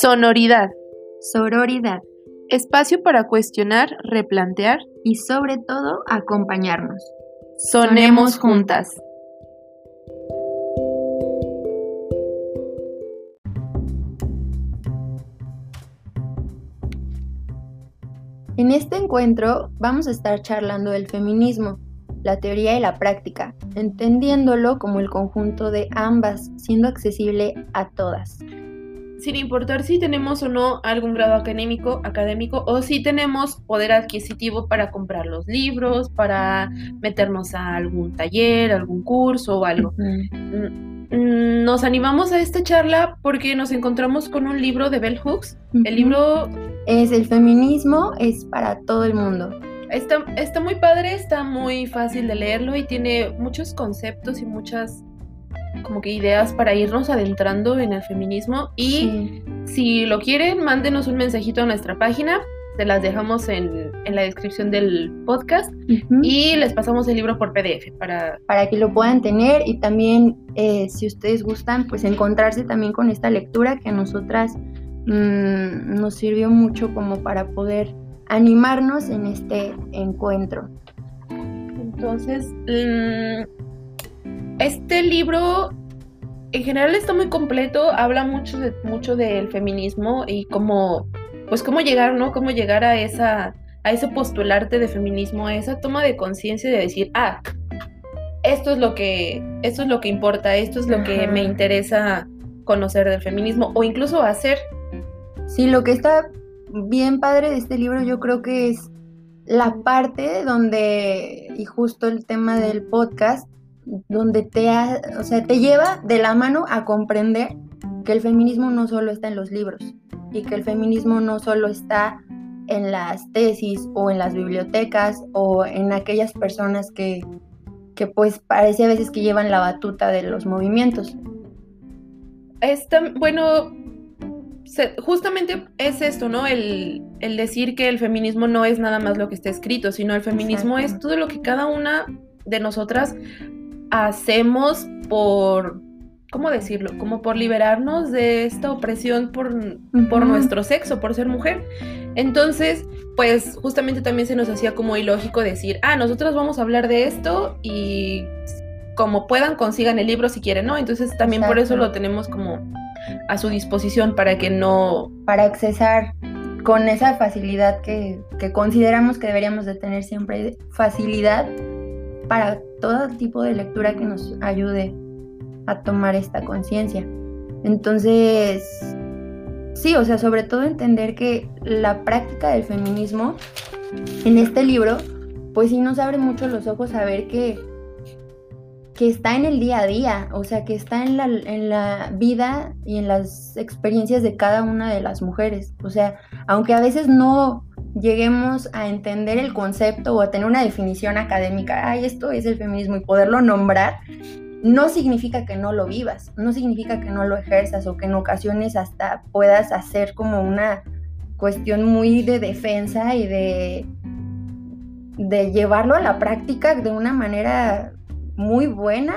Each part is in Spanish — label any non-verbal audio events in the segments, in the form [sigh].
Sonoridad. Sororidad. Espacio para cuestionar, replantear. Y sobre todo, acompañarnos. Sonemos juntas. En este encuentro vamos a estar charlando del feminismo, la teoría y la práctica, entendiéndolo como el conjunto de ambas, siendo accesible a todas. Sin importar si tenemos o no algún grado académico, académico o si tenemos poder adquisitivo para comprar los libros, para meternos a algún taller, algún curso o algo. Mm, Nos animamos a esta charla porque nos encontramos con un libro de Bell Hooks. El libro Es el feminismo, es para todo el mundo. Está, está muy padre, está muy fácil de leerlo y tiene muchos conceptos y muchas como que ideas para irnos adentrando en el feminismo. Y Sí. si lo quieren, mándenos un mensajito a nuestra página. Se las dejamos en, en la descripción del podcast y les pasamos el libro por PDF para... para que lo puedan tener y también eh, si ustedes gustan pues encontrarse también con esta lectura que a nosotras mm, nos sirvió mucho como para poder animarnos en este encuentro. Entonces, mm, este libro en general está muy completo, habla mucho, de, mucho del feminismo y cómo, pues cómo llegar, ¿no? Cómo llegar a esa, a ese postularte de feminismo, a esa toma de conciencia de decir, ah, esto es lo que, esto es lo que importa, esto es lo que me interesa conocer del feminismo o incluso hacer. Sí, lo que está bien padre de este libro yo creo que es la parte donde, y justo el tema del podcast, donde te, ha- o sea, te lleva de la mano a comprender que el feminismo no solo está en los libros y que el feminismo no solo está en las tesis o en las bibliotecas o en aquellas personas que, que pues parece a veces que llevan la batuta de los movimientos. Esta, bueno, se- justamente es esto, ¿no? El, el decir que el feminismo no es nada más lo que está escrito, sino el feminismo es todo lo que cada una de nosotras hacemos por, ¿cómo decirlo? Como por liberarnos de esta opresión por, nuestro sexo, por ser mujer. Entonces, pues justamente también se nos hacía como ilógico decir, ah, nosotros vamos a hablar de esto y como puedan consigan el libro si quieren, ¿no? Entonces también por eso lo tenemos como a su disposición para que no... para accesar con esa facilidad que, que consideramos que deberíamos de tener siempre, facilidad para todo tipo de lectura que nos ayude a tomar esta conciencia. Entonces, sí, o sea, sobre todo entender que la práctica del feminismo en este libro, pues sí nos abre mucho los ojos a ver que, que está en el día a día, o sea, que está en la, en la vida y en las experiencias de cada una de las mujeres. O sea, aunque a veces no lleguemos a entender el concepto o a tener una definición académica, ay, esto es el feminismo y poderlo nombrar, no significa que no lo vivas, no significa que no lo ejerzas o que en ocasiones hasta puedas hacer como una cuestión muy de defensa y de, de llevarlo a la práctica de una manera muy buena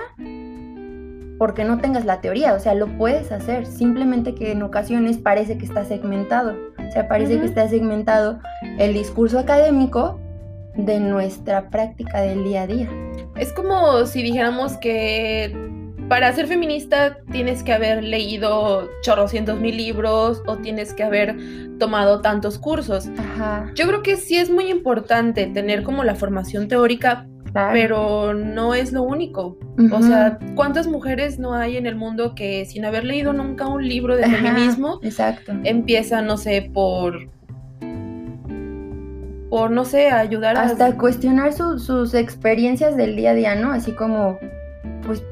porque no tengas la teoría, o sea, lo puedes hacer, simplemente que en ocasiones parece que está segmentado, o sea, parece que está segmentado el discurso académico de nuestra práctica del día a día. Es como si dijéramos que para ser feminista tienes que haber leído chorrocientos mil libros o tienes que haber tomado tantos cursos. Ajá, Yo creo que sí es muy importante tener como la formación teórica, claro. pero no es lo único. O sea, ¿cuántas mujeres no hay en el mundo que sin haber leído nunca un libro de feminismo Exacto. empiezan, no sé, por por no sé, ayudar a hasta cuestionar su- sus experiencias del día a día, ¿no? Así como, pues,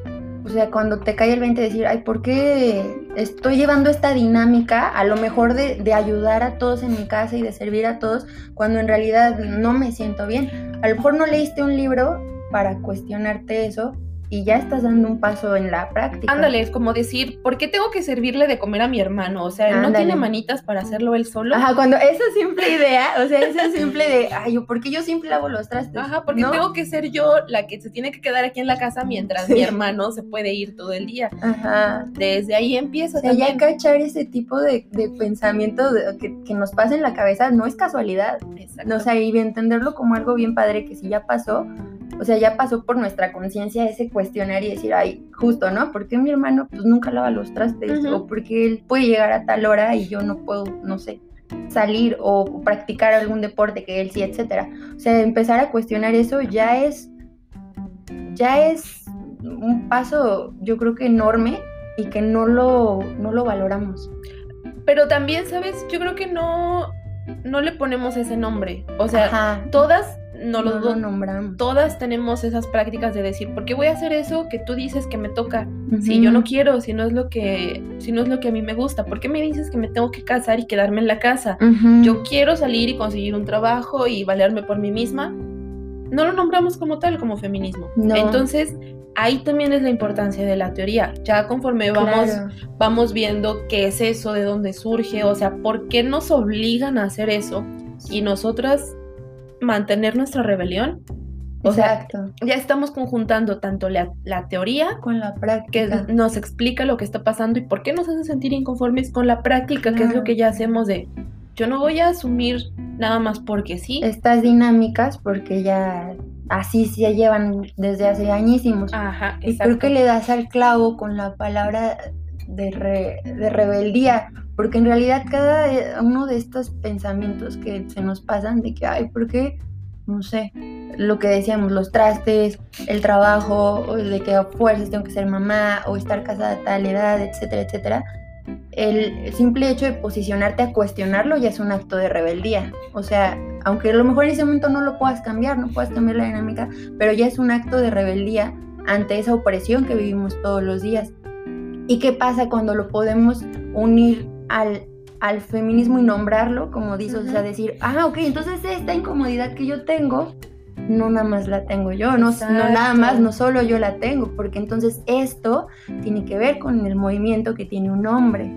o sea, cuando te cae el 20 decir, ay, ¿por qué estoy llevando esta dinámica a lo mejor de, de ayudar a todos en mi casa y de servir a todos cuando en realidad no me siento bien? A lo mejor no leíste un libro para cuestionarte eso y ya estás dando un paso en la práctica. Ándale, es como decir, ¿por qué tengo que servirle de comer a mi hermano? O sea, él no tiene manitas para hacerlo él solo. Ajá, cuando esa simple idea, o sea, esa simple de, ay, ¿por qué yo siempre lavo los trastes? Ajá, porque ¿No? tengo que ser yo la que se tiene que quedar aquí en la casa mientras Sí. mi hermano se puede ir todo el día. Ajá. Desde ahí empieza O sea, ya también. cachar ese tipo de, de pensamiento de- que, que nos pasa en la cabeza no es casualidad. Exacto. O sea, y entenderlo como algo bien padre que si ya pasó, o sea, ya pasó por nuestra conciencia ese cuestionar y decir, ay, justo, ¿no? ¿Por qué mi hermano pues nunca lava los trastes? Ujú. O porque él puede llegar a tal hora y yo no puedo, no sé, salir o practicar algún deporte que él sí, etcétera. O sea, empezar a cuestionar eso ya es, ya es un paso, yo creo que enorme y que no lo, no lo valoramos. Pero también, ¿sabes? Yo creo que no, no le ponemos ese nombre. O sea, Ajá, todas no, no lo, nombramos. todas tenemos esas prácticas de decir, ¿por qué voy a hacer eso que tú dices que me toca? Si yo no quiero, si no es lo que, si no es lo que a mí me gusta, ¿por qué me dices que me tengo que casar y quedarme en la casa? Ujú. Yo quiero salir y conseguir un trabajo y valerme por mí misma. No lo nombramos como tal, como feminismo. No. Entonces, ahí también es la importancia de la teoría. Ya conforme vamos, Claro. vamos viendo qué es eso, de dónde surge, o sea, por qué nos obligan a hacer eso y nosotras mantener nuestra rebelión. O sea, Exacto. ya estamos conjuntando tanto la, la teoría con la que práctica. nos explica lo que está pasando y por qué nos hace sentir inconformes con la práctica, que es lo Claro. que ya hacemos de yo no voy a asumir nada más porque sí. Estas dinámicas, porque ya así se llevan desde hace añísimos. Ajá, y exacto. creo que le das al clavo con la palabra de, re- de rebeldía, porque en realidad cada eh, uno de estos pensamientos que se nos pasan de que, ay, ¿por qué? No sé, lo que decíamos, los trastes, el trabajo, de que a fuerzas tengo que ser mamá o estar casada a tal edad, etcétera, etcétera. El simple hecho de posicionarte a cuestionarlo ya es un acto de rebeldía. O sea, aunque a lo mejor en ese momento no lo puedas cambiar, no puedas cambiar la dinámica, pero ya es un acto de rebeldía ante esa opresión que vivimos todos los días. ¿Y qué pasa cuando lo podemos unir al, al feminismo y nombrarlo, como dices, o sea, decir, ah, ok, entonces esta incomodidad que yo tengo, no nada más la tengo yo, no, no nada más, no solo yo la tengo, porque entonces esto tiene que ver con el movimiento que tiene un hombre,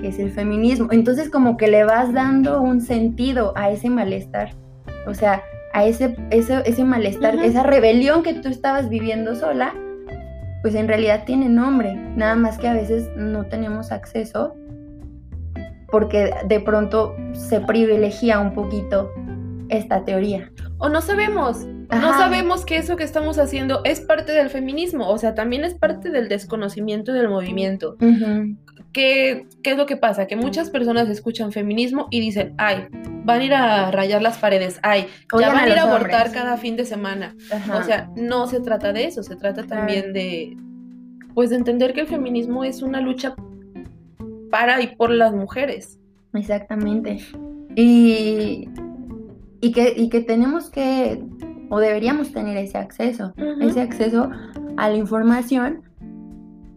que es el feminismo. Entonces como que le vas dando un sentido a ese malestar, o sea, a ese, ese, ese malestar, esa rebelión que tú estabas viviendo sola, pues en realidad tiene nombre, nada más que a veces no tenemos acceso porque de pronto se privilegia un poquito esta teoría. O no sabemos, no sabemos que eso que estamos haciendo es parte del feminismo, o sea, también es parte del desconocimiento del movimiento. Ujú. ¿Qué, ¿Qué es lo que pasa? Que muchas personas escuchan feminismo y dicen, ay, van a ir a rayar las paredes, ay, ya van a ir a abortar hombres. cada fin de semana. Ajá. O sea, no se trata de eso, se trata también de, pues, de entender que el feminismo es una lucha para y por las mujeres. Exactamente. Y, y, que, y que tenemos que, o deberíamos tener ese acceso, Ujú. ese acceso a la información,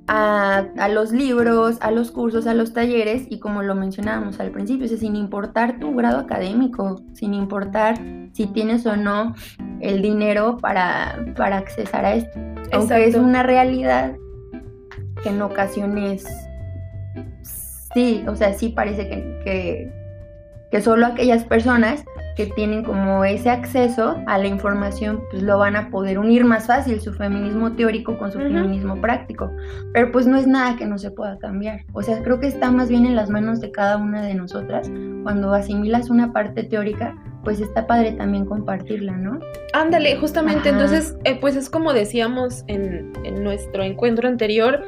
a, a los libros, a los cursos, a los talleres, y como lo mencionábamos al principio, o sea, sin importar tu grado académico, sin importar si tienes o no el dinero para, para accesar a esto. Aunque es una realidad que en ocasiones sí, o sea, sí parece que, que, que solo aquellas personas que tienen como ese acceso a la información, pues lo van a poder unir más fácil su feminismo teórico con su Ujú. feminismo práctico. Pero pues no es nada que no se pueda cambiar. O sea, creo que está más bien en las manos de cada una de nosotras. Cuando asimilas una parte teórica, pues está padre también compartirla, ¿no? Ándale, justamente, Ajá. entonces, eh, pues es como decíamos en, en nuestro encuentro anterior,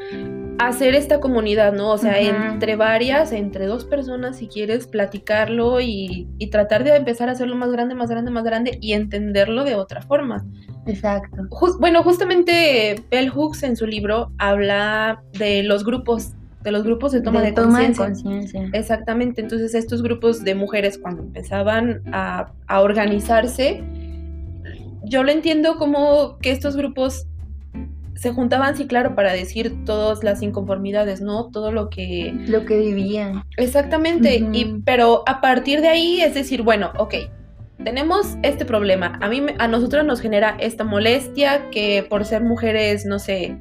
hacer esta comunidad, ¿no? O sea, entre varias, entre dos personas, si quieres, platicarlo y, y tratar de empezar a hacerlo más grande, más grande, más grande y entenderlo de otra forma. Exacto. Bueno, justamente Bell Hooks en su libro habla de los grupos, de los grupos de toma de, de conciencia. conciencia. Exactamente, entonces estos grupos de mujeres cuando empezaban a, a organizarse, yo lo entiendo como que estos grupos se juntaban, sí, claro, para decir todas las inconformidades, ¿no? Todo lo que... Lo que vivían. Exactamente, y, pero a partir de ahí es decir, bueno, ok, tenemos este problema. A mí, a nosotros nos genera esta molestia que por ser mujeres, no sé,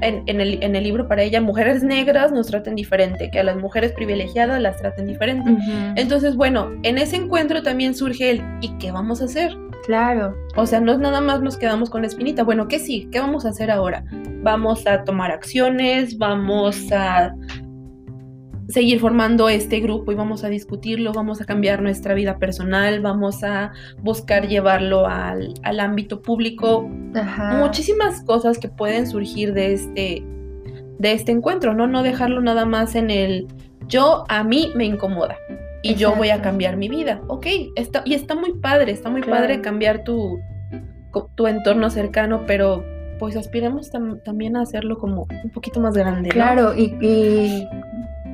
en, el, en, el, libro para ella, mujeres negras nos traten diferente, que a las mujeres privilegiadas las traten diferente. Entonces, bueno, en ese encuentro también surge el ¿y qué vamos a hacer? Claro. O sea, no es nada más nos quedamos con la espinita. Bueno, ¿qué sí? ¿Qué vamos a hacer ahora? Vamos a tomar acciones, vamos a seguir formando este grupo y vamos a discutirlo, vamos a cambiar nuestra vida personal, vamos a buscar llevarlo al, ámbito público. Muchísimas cosas que pueden surgir de este, de este encuentro, ¿no? No dejarlo nada más en el yo a mí me incomoda y yo voy a cambiar mi vida. Ok, está, y está muy padre, está muy padre cambiar tu, tu entorno cercano, pero pues aspiremos también a hacerlo como un poquito más grande. Claro, y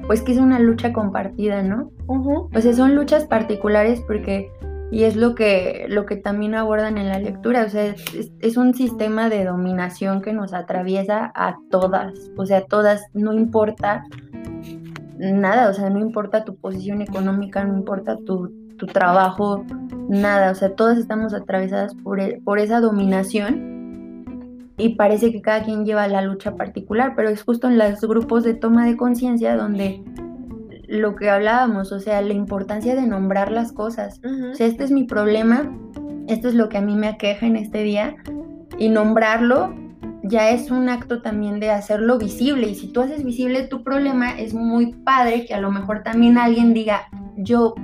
pues que es una lucha compartida, ¿no? O sea, son luchas particulares porque, y es lo que, lo que también abordan en la lectura, o sea, es, un sistema de dominación que nos atraviesa a todas, o sea, todas, no importa nada, o sea, no importa tu posición económica, no importa tu, tu trabajo, nada, o sea, todas estamos atravesadas por, e, por esa dominación y parece que cada quien lleva la lucha particular, pero es justo en los grupos de toma de conciencia donde lo que hablábamos, o sea, la importancia de nombrar las cosas. O sea, este es mi problema, esto es lo que a mí me aqueja en este día, y nombrarlo ya es un acto también de hacerlo visible. Y si tú haces visible tu problema, es muy padre que a lo mejor también alguien diga, yo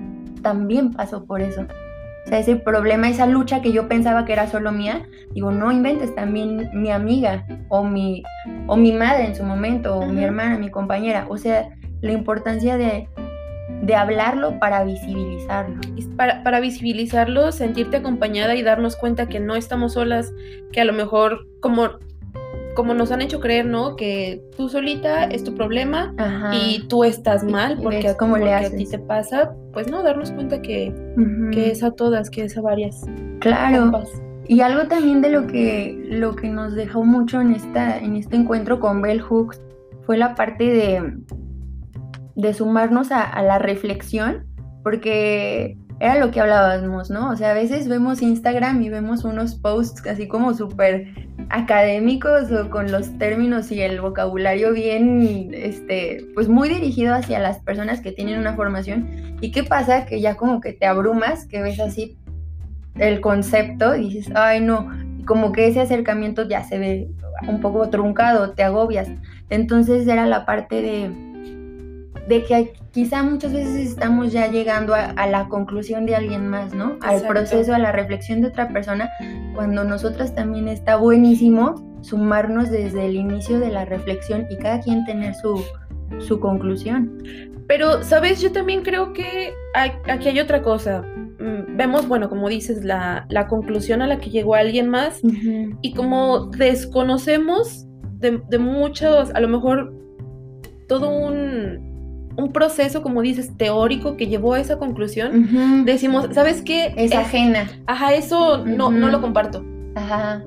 también paso por eso. O sea, ese problema, esa lucha que yo pensaba que era solo mía, digo, no inventes también mi amiga o mi, o mi madre en su momento, o mi hermana, mi compañera. O sea, la importancia de, de hablarlo para visibilizarlo. Para, para visibilizarlo, sentirte acompañada y darnos cuenta que no estamos solas, que a lo mejor como como nos han hecho creer, ¿no? Que tú solita es tu problema y tú estás mal porque, como le a ti te pasa, pues no, darnos cuenta que, que es a todas, que es a varias. Claro. Y algo también de lo que, lo que nos dejó mucho en, esta, en este encuentro con Bell Hooks fue la parte de, de sumarnos a, a la reflexión, porque era lo que hablábamos, ¿no? O sea, a veces vemos Instagram y vemos unos posts así como súper académicos o con los términos y el vocabulario bien, este, pues muy dirigido hacia las personas que tienen una formación. ¿Y qué pasa? Que ya como que te abrumas, que ves así el concepto y dices, ay no, como que ese acercamiento ya se ve un poco truncado, te agobias. Entonces era la parte de de que quizá muchas veces estamos ya llegando a, la conclusión de alguien más, ¿no? Al proceso, a la reflexión de otra persona, cuando nosotras también está buenísimo sumarnos desde el inicio de la reflexión y cada quien tener su, su conclusión. Pero, ¿sabes? Yo también creo que aquí hay otra cosa. Mm, vemos, bueno, como dices, la, conclusión a la que llegó alguien más y como desconocemos de, de muchos, a lo mejor todo un un proceso, como dices, teórico que llevó a esa conclusión, decimos, ¿sabes qué? Es, ajena. Ajá, eso no, no lo comparto. Ajá.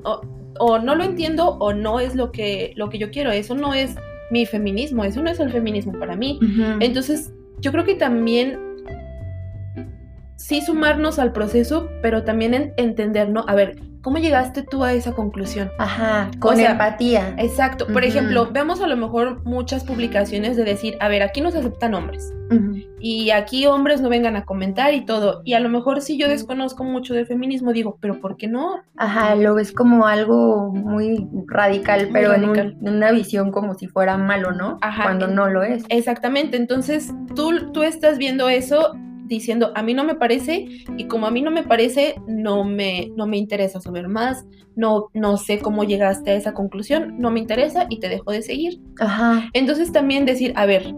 O, no lo entiendo o no es lo que, lo que yo quiero. Eso no es mi feminismo, eso no es el feminismo para mí. Entonces, yo creo que también sí sumarnos al proceso, pero también entender, ¿no? A ver, ¿Cómo llegaste tú a esa conclusión? Ajá, con empatía. Exacto. Por ejemplo, vemos a lo mejor muchas publicaciones de decir, a ver, aquí no se aceptan hombres. Y aquí hombres no vengan a comentar y todo. Y a lo mejor si yo desconozco mucho de feminismo, digo, pero ¿por qué no? Ajá, lo ves como algo muy radical, pero En, una visión como si fuera malo, ¿no? Ajá. Cuando no lo es. Exactamente. Entonces, tú, tú estás viendo eso diciendo, a mí no me parece y como a mí no me parece, no me, no me interesa saber más, no, no sé cómo llegaste a esa conclusión, no me interesa y te dejo de seguir. Ajá. Entonces también decir, a ver,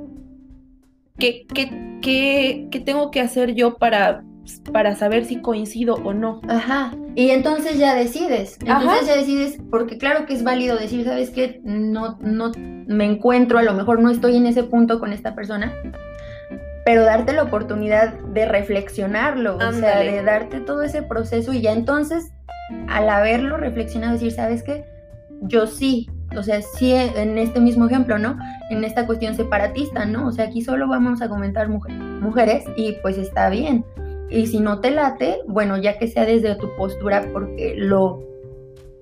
¿qué, qué, qué, qué tengo que hacer yo para para saber si coincido o no. Ajá. Y entonces ya decides. Entonces ya decides, porque claro que es válido decir, ¿sabes qué? No, no me encuentro, a lo mejor no estoy en ese punto con esta persona, pero darte la oportunidad de reflexionarlo, o sea, de darte todo ese proceso y ya entonces, al haberlo reflexionado, decir, ¿sabes qué? Yo sí, o sea, sí en este mismo ejemplo, ¿no? En esta cuestión separatista, ¿no? O sea, aquí solo vamos a comentar mujeres y pues está bien. Y si no te late, bueno, ya que sea desde tu postura porque lo,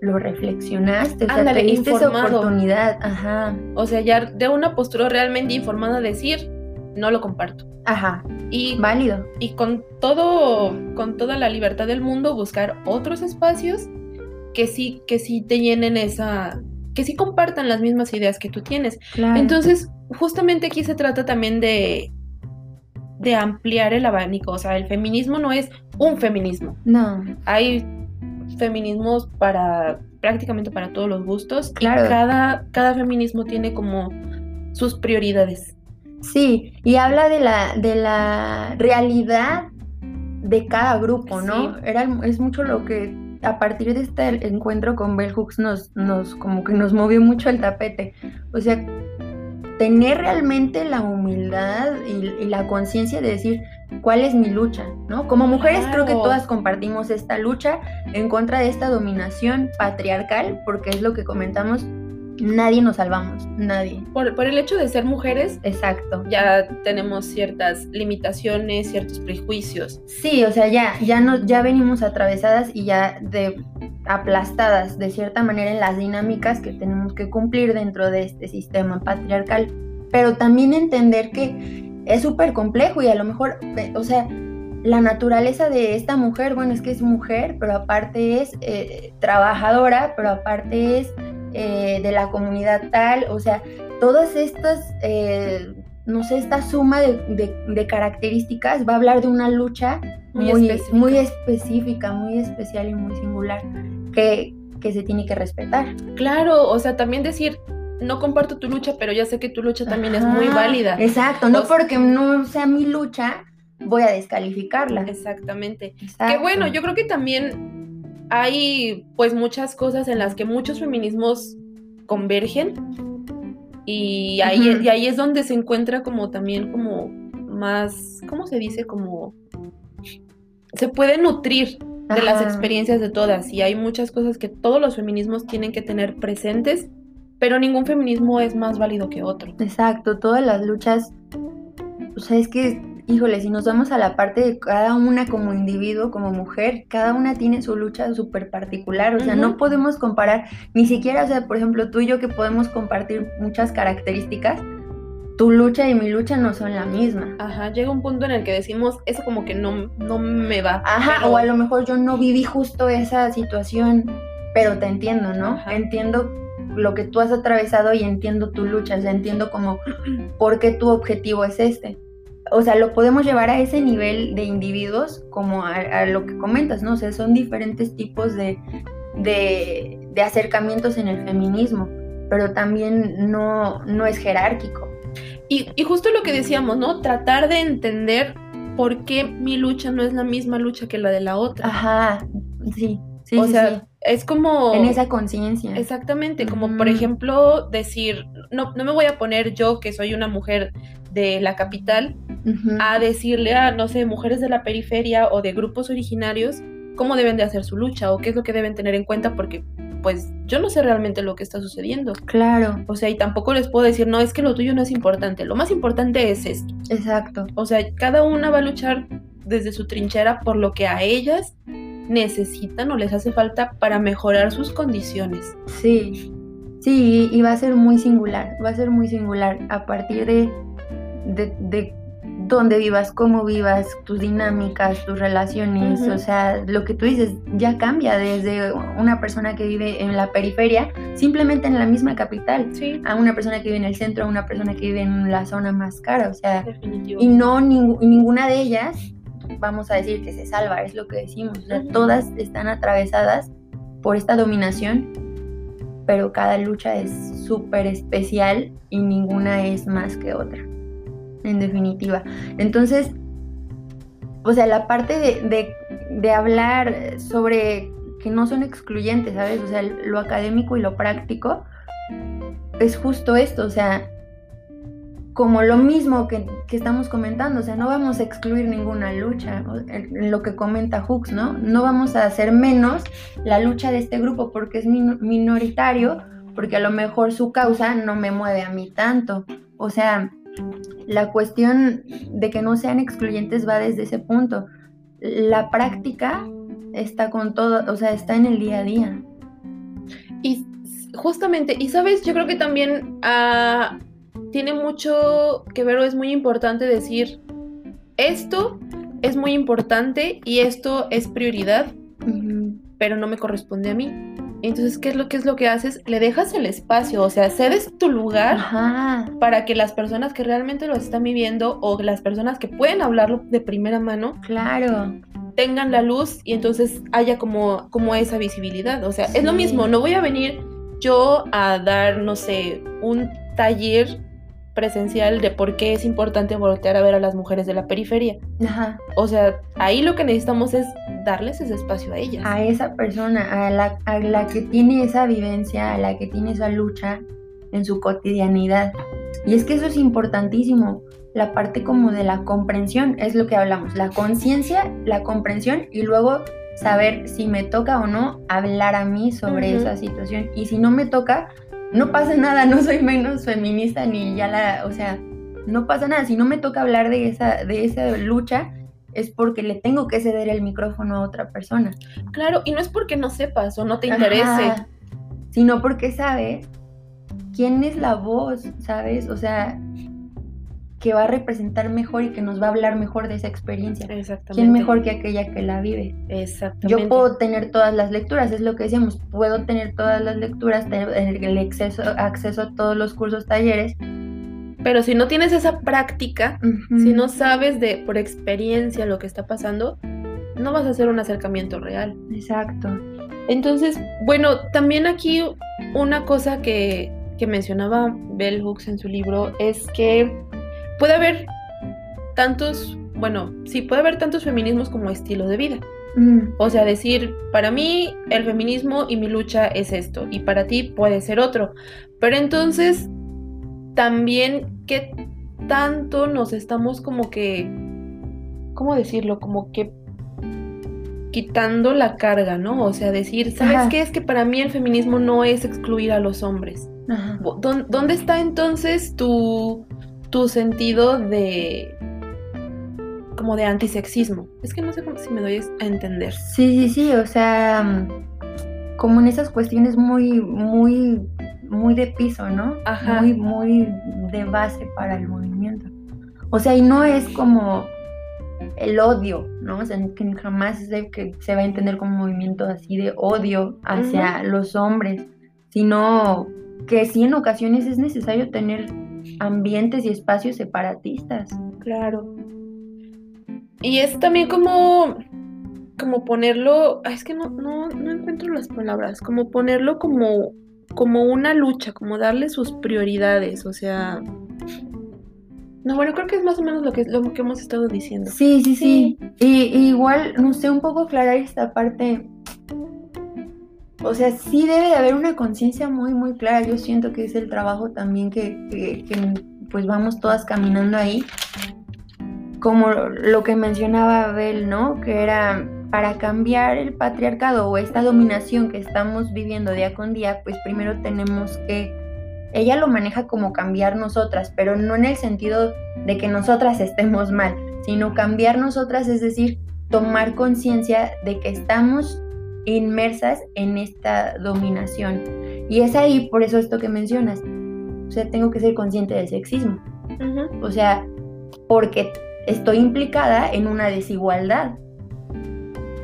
lo reflexionaste, o sea, Ándale, te diste esa oportunidad. Ajá, O sea, ya de una postura realmente informada decir, no lo comparto. ajá, Y, válido. y con todo, con toda la libertad del mundo, buscar otros espacios que sí, que sí te llenen esa, que sí compartan las mismas ideas que tú tienes. Claro. Entonces, justamente aquí se trata también de, de ampliar el abanico. O sea, el feminismo no es un feminismo. no, Hay feminismos para prácticamente para todos los gustos. Claro. Y cada, cada feminismo tiene como sus prioridades. Sí, y habla de la, de la realidad de cada grupo, ¿no? Sí. Era, es mucho lo que a partir de este encuentro con Bell Hooks nos, nos como que nos movió mucho el tapete. O sea, tener realmente la humildad y, y la conciencia de decir cuál es mi lucha, ¿no? Como mujeres creo que todas compartimos esta lucha en contra de esta dominación patriarcal, porque es lo que comentamos, nadie nos salvamos, nadie. Por, por el hecho de ser mujeres, Exacto. ya tenemos ciertas limitaciones, ciertos prejuicios. Sí, o sea, ya, ya no, ya venimos atravesadas y ya de aplastadas de cierta manera en las dinámicas que tenemos que cumplir dentro de este sistema patriarcal. Pero también entender que es súper complejo y a lo mejor, eh, o sea, la naturaleza de esta mujer, bueno, es que es mujer, pero aparte es eh, trabajadora, pero aparte es eh, de la comunidad tal, o sea, todas estas, eh, no sé, esta suma de, de- de características va a hablar de una lucha Muy muy, específica. muy específica, muy especial y muy singular, que, que se tiene que respetar. Claro, o sea, también decir, no comparto tu lucha, pero ya sé que tu lucha también es muy válida. Exacto, no O sea- porque no sea mi lucha, voy a descalificarla. Exactamente. Exacto. Que bueno, yo creo que también hay pues muchas cosas en las que muchos feminismos convergen y ahí, y ahí es donde se encuentra como también como más, ¿cómo se dice? Como se puede nutrir de las experiencias de todas y hay muchas cosas que todos los feminismos tienen que tener presentes, pero ningún feminismo es más válido que otro. Exacto, todas las luchas, o sea, es que, híjole, si nos vamos a la parte de cada una como individuo, como mujer, cada una tiene su lucha súper particular, o sea, no podemos comparar, ni siquiera, o sea, por ejemplo, tú y yo que podemos compartir muchas características, tu lucha y mi lucha no son la misma. Ajá, llega un punto en el que decimos, eso como que no, no me va. Ajá, pero- o a lo mejor yo no viví justo esa situación, pero te entiendo, ¿no? Ajá. Entiendo lo que tú has atravesado y entiendo tu lucha, o sea, entiendo como por qué tu objetivo es este. O sea, lo podemos llevar a ese nivel de individuos como a, a lo que comentas, ¿no? O sea, son diferentes tipos de, de, de acercamientos en el feminismo, pero también no, no es jerárquico. Y, y justo lo que decíamos, ¿no? Tratar de entender por qué mi lucha no es la misma lucha que la de la otra. Ajá, sí, sí, o sí, sea, sí. es como... En esa conciencia. Exactamente, como por Ujú. ejemplo decir, no, no me voy a poner yo, que soy una mujer de la capital, a decirle a, no sé, mujeres de la periferia o de grupos originarios cómo deben de hacer su lucha o qué es lo que deben tener en cuenta porque pues yo no sé realmente lo que está sucediendo. Claro, O sea, y tampoco les puedo decir, no, es que lo tuyo no es importante, lo más importante es esto. exacto. O sea, cada una va a luchar desde su trinchera por lo que a ellas necesitan o les hace falta para mejorar sus condiciones. Sí, sí, y va a ser muy singular, va a ser muy singular a partir de, de, de dónde vivas, cómo vivas, tus dinámicas, tus relaciones, Ujú. o sea, lo que tú dices ya cambia desde una persona que vive en la periferia, simplemente en la misma capital, Sí, a una persona que vive en el centro, a una persona que vive en la zona más cara, o sea, definitivo. y no ninguna de ellas vamos a decir que se salva, es lo que decimos. O sea, todas están atravesadas por esta dominación, pero cada lucha es súper especial y ninguna es más que otra, en definitiva. Entonces, o sea, la parte de, de- de hablar sobre que no son excluyentes, ¿sabes? O sea, lo académico y lo práctico es justo esto, o sea, como lo mismo que, que estamos comentando, o sea, no vamos a excluir ninguna lucha, lo que comenta Hooks, ¿no? No vamos a hacer menos la lucha de este grupo porque es min- minoritario, porque a lo mejor su causa no me mueve a mí tanto. O sea, la cuestión de que no sean excluyentes va desde ese punto. la práctica está con todo, o sea, está en el día a día. Y justamente, y sabes, yo creo que también ah, tiene mucho que ver o es muy importante decir, esto es muy importante y esto es prioridad, pero no me corresponde a mí. Entonces, ¿qué es lo que es lo que haces? Le dejas el espacio, o sea, cedes tu lugar para que las personas que realmente lo están viviendo o las personas que pueden hablarlo de primera mano, claro, tengan la luz y entonces haya como, como esa visibilidad. O sea, es lo mismo, no voy a venir yo a dar, no sé, un taller presencial de por qué es importante voltear a ver a las mujeres de la periferia. Ajá. O sea, ahí lo que necesitamos es darles ese espacio a ellas. A esa persona, a la, a la que tiene esa vivencia, a la que tiene esa lucha en su cotidianidad. Y es que eso es importantísimo, la parte como de la comprensión, es lo que hablamos, la conciencia, la comprensión y luego saber si me toca o no hablar a mí sobre esa situación. Y si no me toca, no pasa nada, no soy menos feminista ni ya la, o sea, no pasa nada. Si no me toca hablar de esa, de esa lucha, es porque le tengo que ceder el micrófono a otra persona. Claro, y no es porque no sepas o no te interese. sino porque sabes quién es la voz, ¿sabes? O sea, que va a representar mejor y que nos va a hablar mejor de esa experiencia. Exactamente. ¿Quién mejor que aquella que la vive? Exactamente. Yo puedo tener todas las lecturas, es lo que decíamos, puedo tener todas las lecturas, tener el acceso, acceso a todos los cursos, talleres. Pero si no tienes esa práctica, si no sabes de por experiencia lo que está pasando, no vas a hacer un acercamiento real. Exacto. Entonces, bueno, también aquí una cosa que, que mencionaba Bell Hooks en su libro es que puede haber tantos, bueno, sí, puede haber tantos feminismos como estilos de vida. Mm. O sea, decir, para mí el feminismo y mi lucha es esto, y para ti puede ser otro. Pero entonces, también, ¿qué tanto nos estamos como que, ¿cómo decirlo? Como que quitando la carga, ¿no? O sea, decir, ¿sabes qué? Es que para mí el feminismo no es excluir a los hombres. ¿Dónde está entonces tu tu sentido de como de antisexismo. Es que no sé cómo, si me doy a entender. Sí, sí, sí, o sea, mm, como en esas cuestiones muy, muy, muy de piso, ¿no? Ajá. Muy, muy de base para el movimiento. O sea, y no es como el odio, ¿no? O sea, que jamás es que se va a entender como un movimiento así de odio hacia los hombres, sino que sí en ocasiones es necesario tener ambientes y espacios separatistas. Claro. Y es también como, como ponerlo, es que no, no, no encuentro las palabras, como ponerlo como, como una lucha, como darle sus prioridades, o sea... No, bueno, creo que es más o menos lo que, lo que hemos estado diciendo. Sí, sí, sí. Y, igual, no sé, un poco aclarar esta parte. O sea, sí debe de haber una conciencia muy, muy clara. Yo siento que es el trabajo también que, pues vamos todas caminando ahí. Como lo que mencionaba Abel, ¿no? Que era para cambiar el patriarcado o esta dominación que estamos viviendo día con día, pues primero tenemos que... Ella lo maneja como cambiar nosotras, pero no en el sentido de que nosotras estemos mal, sino cambiar nosotras, es decir, tomar conciencia de que estamos inmersas en esta dominación. Y es ahí, por eso esto que mencionas, o sea, tengo que ser consciente del sexismo. O sea, porque estoy implicada en una desigualdad.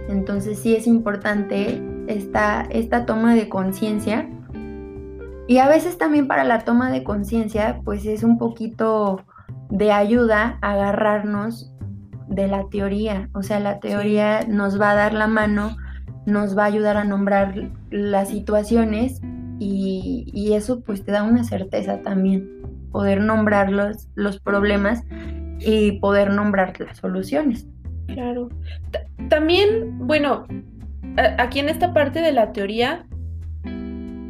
Entonces sí es importante esta, esta toma de conciencia. Y a veces también para la toma de conciencia, pues es un poquito de ayuda agarrarnos de la teoría. O sea, la teoría nos va a dar la mano nos va a ayudar a nombrar las situaciones y, eso pues te da una certeza también, poder nombrar los, los problemas y poder nombrar las soluciones. Claro. también, bueno, aquí en esta parte de la teoría,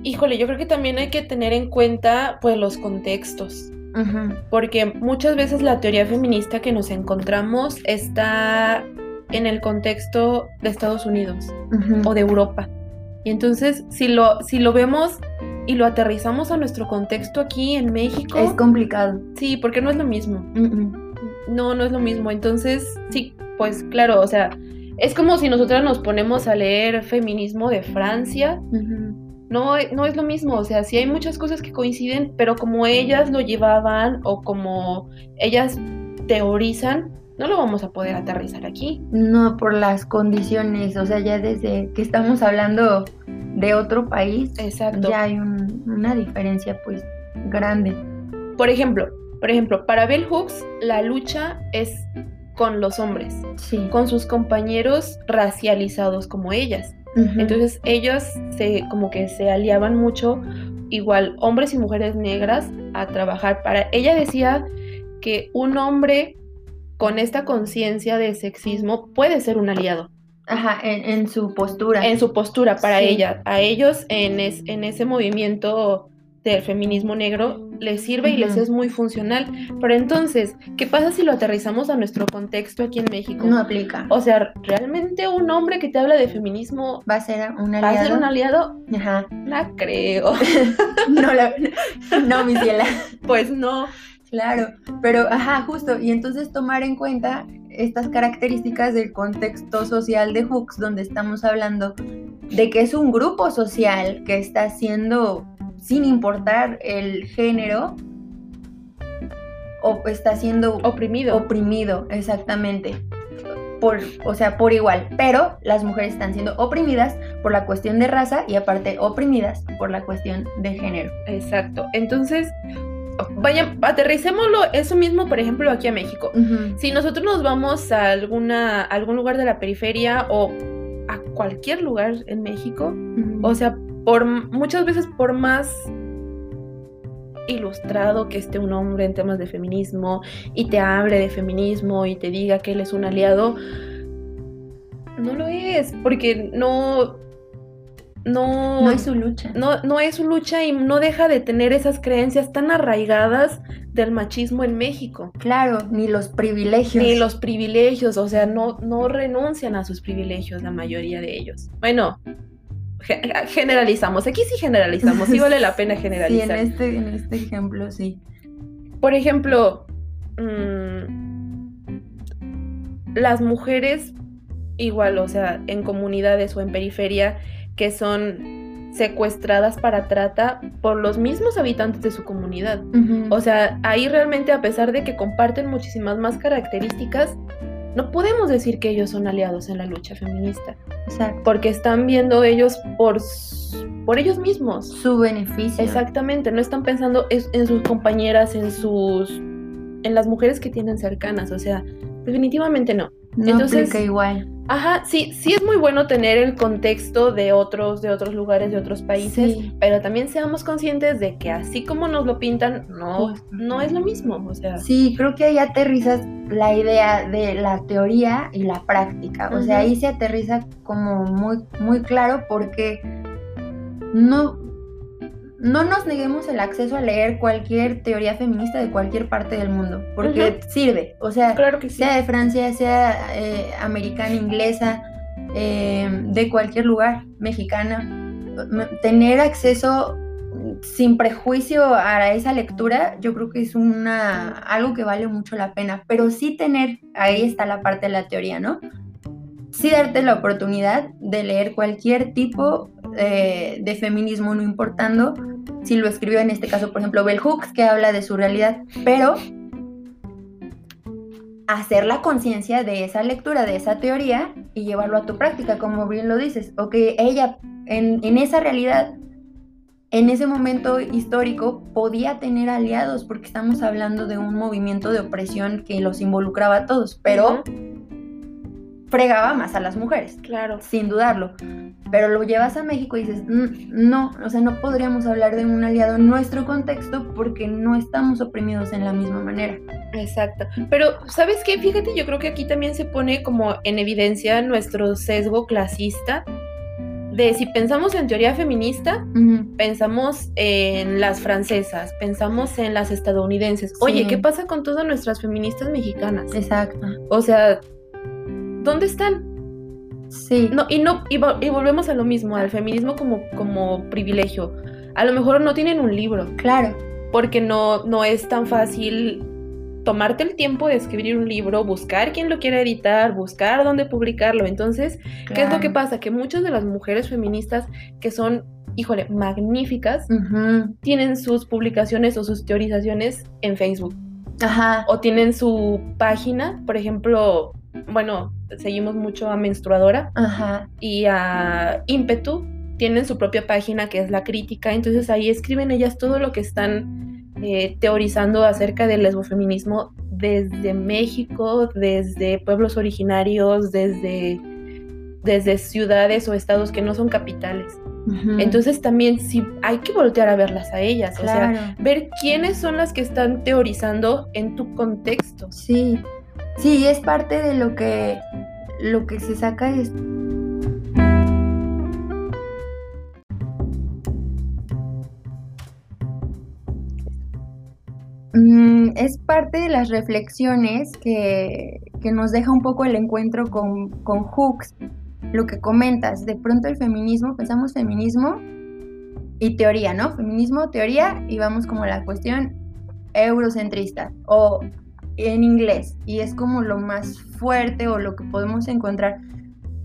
híjole, yo creo que también hay que tener en cuenta pues los contextos. Porque muchas veces la teoría feminista que nos encontramos está en el contexto de Estados Unidos o de Europa. Y entonces, si lo, si lo vemos y lo aterrizamos a nuestro contexto aquí en México... Es complicado. Sí, porque no es lo mismo. No, no es lo mismo. Entonces, sí, pues claro, o sea, Es como si nosotras nos ponemos a leer feminismo de Francia. No, no es lo mismo, o sea, sí hay muchas cosas que coinciden, pero como ellas lo llevaban o como ellas teorizan, no lo vamos a poder aterrizar aquí. No, por las condiciones, o sea, ya desde que estamos hablando de otro país, Exacto. ya hay un- una diferencia pues grande. Por ejemplo, por ejemplo, para Bell Hooks la lucha es con los hombres, Sí. con sus compañeros racializados como ellas. Entonces ellos se como que se aliaban mucho, igual hombres y mujeres negras, a trabajar para. Ella decía que un hombre con esta conciencia de sexismo puede ser un aliado Ajá, en, en su postura. en su postura para Sí. ella. A ellos en, es- en ese movimiento del feminismo negro les sirve y les es muy funcional. Pero entonces, ¿qué pasa si lo aterrizamos a nuestro contexto aquí en México? No aplica. O sea, ¿realmente un hombre que te habla de feminismo ¿Va a ser un va a ser aliado? un aliado? Ajá. No creo. [laughs] No, la- no, mi ciela. Pues no. Claro, pero ajá, justo, y entonces tomar en cuenta estas características del contexto social de Hooks, donde estamos hablando de que es un grupo social que está haciendo, sin importar el género, o está siendo Oprimido. oprimido, exactamente. Por, o sea, por igual, pero las mujeres están siendo oprimidas por la cuestión de raza y aparte oprimidas por la cuestión de género. Exacto. Entonces, vaya, aterricémoslo eso mismo, por ejemplo, aquí a México. Si nosotros nos vamos a alguna, algún lugar de la periferia o a cualquier lugar en México, o sea, por muchas veces por más ilustrado que esté un hombre en temas de feminismo y te hable de feminismo y te diga que él es un aliado, no lo es, porque no no no es su lucha. no, no es su lucha y no deja de tener esas creencias tan arraigadas del machismo en México. Claro, ni los privilegios. Ni los privilegios, o sea, no, no renuncian a sus privilegios la mayoría de ellos. Bueno, ge- generalizamos, aquí sí generalizamos, sí vale la pena [laughs] Sí, en generalizar. este, en este ejemplo sí. Por ejemplo, mm, las mujeres igual, o sea, en comunidades o en periferia que son secuestradas para trata por los mismos habitantes de su comunidad. O sea, ahí realmente a pesar de que comparten muchísimas más características, no podemos decir que ellos son aliados en la lucha feminista, Exacto. porque están viendo ellos por, por ellos mismos. Su beneficio. Exactamente, no están pensando en sus compañeras, en sus en las mujeres que tienen cercanas, o sea, definitivamente no. No Entonces- aplica igual. Ajá, sí, sí es muy bueno tener el contexto de otros, de otros lugares, de otros países, Sí. pero también seamos conscientes de que así como nos lo pintan, no, no es lo mismo. O sea, Sí, creo que ahí aterrizas la idea de la teoría y la práctica. O sea, ahí se aterriza como muy, muy claro porque no, no nos neguemos el acceso a leer cualquier teoría feminista de cualquier parte del mundo, porque sirve. O sea, claro que sí. sea de Francia, sea eh, americana, inglesa, eh, de cualquier lugar, mexicana, tener acceso sin prejuicio a esa lectura, yo creo que es una algo que vale mucho la pena, pero sí tener, ahí está la parte de la teoría, ¿no? Sí darte la oportunidad de leer cualquier tipo eh, de feminismo, no importando si lo escribió en este caso, por ejemplo, Bell Hooks, que habla de su realidad, pero hacer la conciencia de esa lectura, de esa teoría y llevarlo a tu práctica, como bien lo dices, o que ella en, en esa realidad, en ese momento histórico, podía tener aliados, porque estamos hablando de un movimiento de opresión que los involucraba a todos, pero fregaba más a las mujeres Claro. sin dudarlo. Pero lo llevas a México y dices, "Mm, no, o sea, no podríamos hablar de un aliado en nuestro contexto porque no estamos oprimidos en la misma manera. Exacto. Pero, ¿sabes qué? Fíjate, yo creo que aquí también se pone como en evidencia nuestro sesgo clasista de si pensamos en teoría feminista, pensamos en las francesas, pensamos en las estadounidenses. Oye, Sí. ¿qué pasa con todas nuestras feministas mexicanas? Exacto. O sea, ¿dónde están? Sí. No, y no, y, vo- y volvemos a lo mismo, al feminismo como, como privilegio. A lo mejor no tienen un libro, Claro. porque no, no es tan fácil tomarte el tiempo de escribir un libro, buscar quién lo quiera editar, buscar dónde publicarlo. Entonces, ¿qué es lo que pasa? Que muchas de las mujeres feministas que son, híjole, magníficas, tienen sus publicaciones o sus teorizaciones en Facebook. Ajá. O tienen su página, por ejemplo, bueno, seguimos mucho a Menstruadora Ajá. y a Ímpetu, tienen su propia página que es la crítica, entonces ahí escriben ellas todo lo que están eh, teorizando acerca del lesbofeminismo desde México, desde pueblos originarios, desde, desde ciudades o estados que no son capitales. Entonces también sí hay que voltear a verlas a ellas, o sea, ver quiénes son las que están teorizando en tu contexto. Sí, sí, es parte de lo que, lo que se saca es Mm, es parte de las reflexiones que, nos deja un poco el encuentro con, con Hooks. Lo que comentas, de pronto el feminismo, pensamos feminismo y teoría, ¿no? Feminismo, teoría y vamos como la cuestión eurocentrista o en inglés y es como lo más fuerte o lo que podemos encontrar.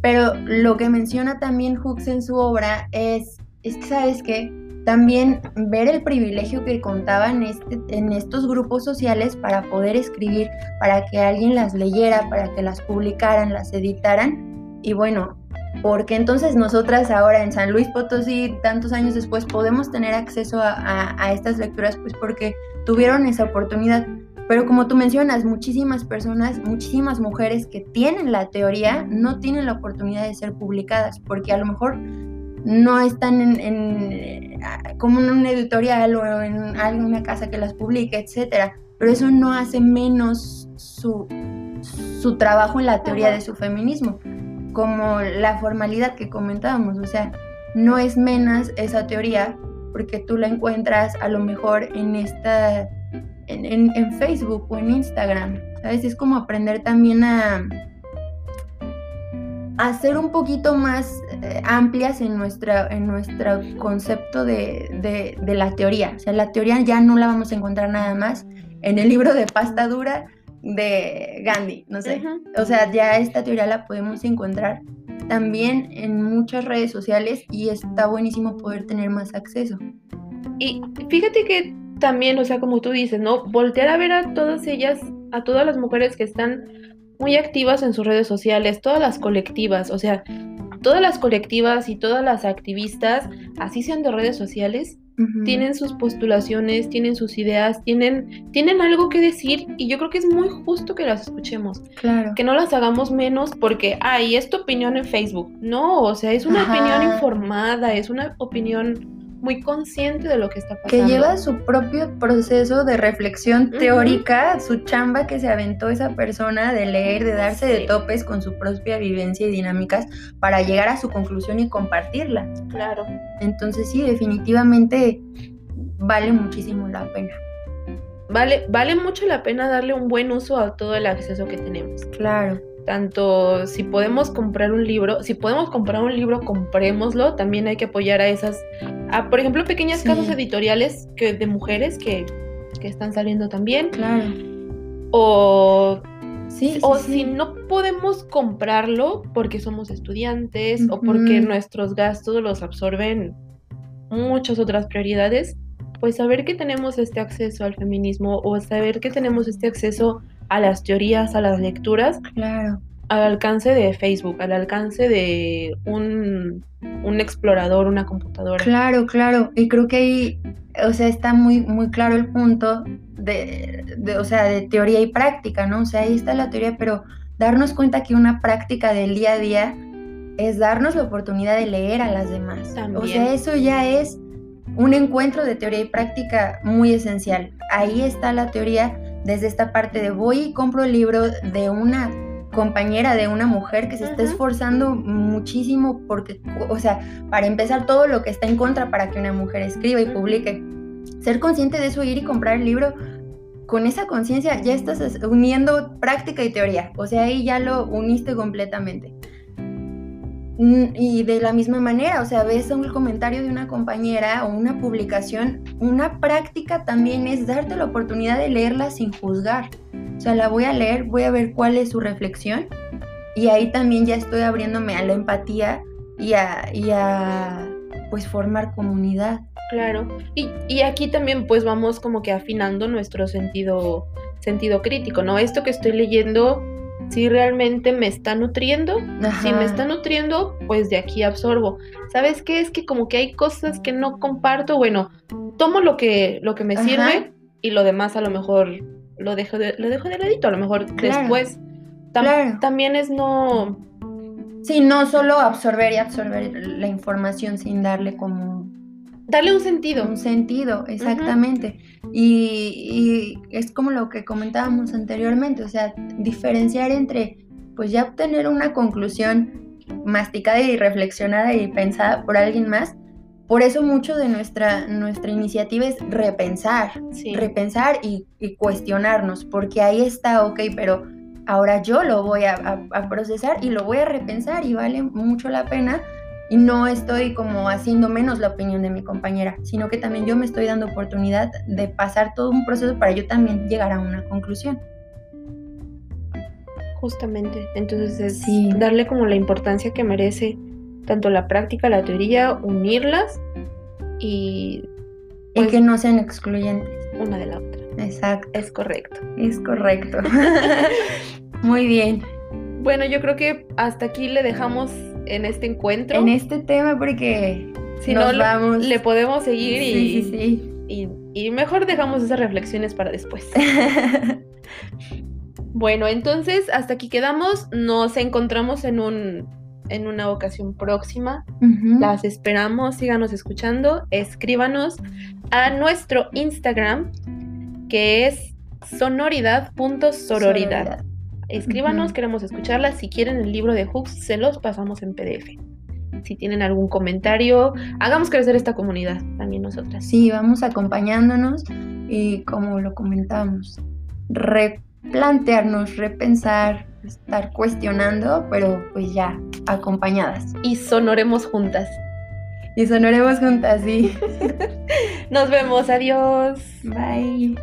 Pero lo que menciona también Hooks en su obra es, es que, ¿sabes qué? También ver el privilegio que contaban este, en estos grupos sociales para poder escribir, para que alguien las leyera, para que las publicaran, las editaran. Y bueno, porque entonces nosotras ahora en San Luis Potosí, tantos años después, podemos tener acceso a, a estas lecturas, pues porque tuvieron esa oportunidad. Pero como tú mencionas, muchísimas personas, muchísimas mujeres que tienen la teoría no tienen la oportunidad de ser publicadas, porque a lo mejor no están en, como en un editorial o en alguna casa que las publique, etcétera. Pero eso no hace menos su, su trabajo en la teoría de su feminismo, como la formalidad que comentábamos. O sea, no es menos esa teoría porque tú la encuentras a lo mejor en esta en, en Facebook o en Instagram. ¿Sabes? Es como aprender también a hacer un poquito más eh, amplias en, nuestra, en nuestro concepto de, la teoría. O sea, la teoría ya no la vamos a encontrar nada más en el libro de pasta dura de Gandhi, no sé. O sea, ya esta teoría la podemos encontrar también en muchas redes sociales y está buenísimo poder tener más acceso. Y fíjate que también, o sea, como tú dices, ¿no? Voltear a ver a todas ellas, a todas las mujeres que están muy activas en sus redes sociales, todas las colectivas, o sea, todas las colectivas y todas las activistas, así sean de redes sociales, tienen sus postulaciones, tienen sus ideas, tienen, tienen algo que decir y yo creo que es muy justo que las escuchemos. Claro. Que no las hagamos menos porque, ay, es tu opinión en Facebook. No, o sea, es una opinión informada, es una opinión muy consciente de lo que está pasando. Que lleva su propio proceso de reflexión teórica, su chamba que se aventó esa persona de leer, de darse de topes con su propia vivencia y dinámicas para llegar a su conclusión y compartirla. Claro. Entonces sí, definitivamente vale muchísimo la pena. Vale, vale mucho la pena darle un buen uso a todo el acceso que tenemos. Claro tanto si podemos comprar un libro, si podemos comprar un libro, comprémoslo, también hay que apoyar a esas, a, por ejemplo, pequeñas casas editoriales que, de mujeres que, que, están saliendo también. Claro. O, sí, o si no podemos comprarlo porque somos estudiantes o porque nuestros gastos los absorben muchas otras prioridades, pues saber que tenemos este acceso al feminismo o saber que tenemos este acceso a las teorías, a las lecturas, claro. al alcance de Facebook, al alcance de un, explorador, una computadora. Claro, claro. Y creo que ahí, o sea, está muy, muy claro el punto de, o sea, de teoría y práctica, ¿no? O sea, ahí está la teoría, pero darnos cuenta que una práctica del día a día es darnos la oportunidad de leer a las demás. O sea, eso ya es un encuentro de teoría y práctica muy esencial. Ahí está la teoría desde esta parte de voy y compro el libro de una compañera, de una mujer que se está esforzando muchísimo porque, o sea, para empezar todo lo que está en contra para que una mujer escriba y publique. Ser consciente de eso, ir y comprar el libro, con esa conciencia ya estás uniendo práctica y teoría, o sea, ahí ya lo uniste completamente. Mm, Y de la misma manera, o sea, ves un comentario de una compañera o una publicación, una práctica también es darte la oportunidad de leerla sin juzgar. O sea, la voy a leer, voy a ver cuál es su reflexión y ahí también ya estoy abriéndome a la empatía y a, y a pues formar comunidad. Claro. Y, y aquí también pues vamos como que afinando nuestro sentido, sentido crítico, ¿no? Esto que estoy leyendo, si realmente me está nutriendo, si me está nutriendo, pues de aquí absorbo. ¿Sabes qué? Es que como que hay cosas que no comparto, bueno, tomo lo que, lo que me Ajá. sirve y lo demás a lo mejor lo dejo de, lo dejo de ladito, a lo mejor Claro. después. Tam- Claro. También es no, Sí, no solo absorber y absorber la información sin darle como darle un sentido. un sentido, exactamente. Y, y es como lo que comentábamos anteriormente, o sea, diferenciar entre, pues ya obtener una conclusión masticada y reflexionada y pensada por alguien más. Por eso mucho de nuestra, nuestra iniciativa es repensar, Sí. repensar y, y cuestionarnos, porque ahí está, ok, pero ahora yo lo voy a, a- a procesar y lo voy a repensar y vale mucho la pena. Y no estoy como haciendo menos la opinión de mi compañera, sino que también yo me estoy dando oportunidad de pasar todo un proceso para yo también llegar a una conclusión. Justamente. Entonces es Sí. darle como la importancia que merece tanto la práctica, la teoría, unirlas y y Pues- que no sean excluyentes. una de la otra. Exacto, Es correcto. es correcto. [laughs] [laughs] Muy bien. Bueno, yo creo que hasta aquí le dejamos en este encuentro. En este tema porque si nos no, le- vamos. le podemos seguir y, Sí, sí, Y, y mejor dejamos esas reflexiones para después. [laughs] Bueno, entonces hasta aquí quedamos. Nos encontramos en un en una ocasión próxima. Las esperamos, síganos escuchando, escríbanos a nuestro Instagram que es sonoridad.sororidad. Escríbanos, queremos escucharlas. Si quieren el libro de Hooks, se los pasamos en PDF. Si tienen algún comentario, hagamos crecer esta comunidad también nosotras. Sí, vamos acompañándonos y como lo comentamos, replantearnos, repensar, estar cuestionando, pero pues ya acompañadas. Y sonoremos juntas. Y sonaremos juntas, sí. [laughs] Nos vemos, adiós. Bye.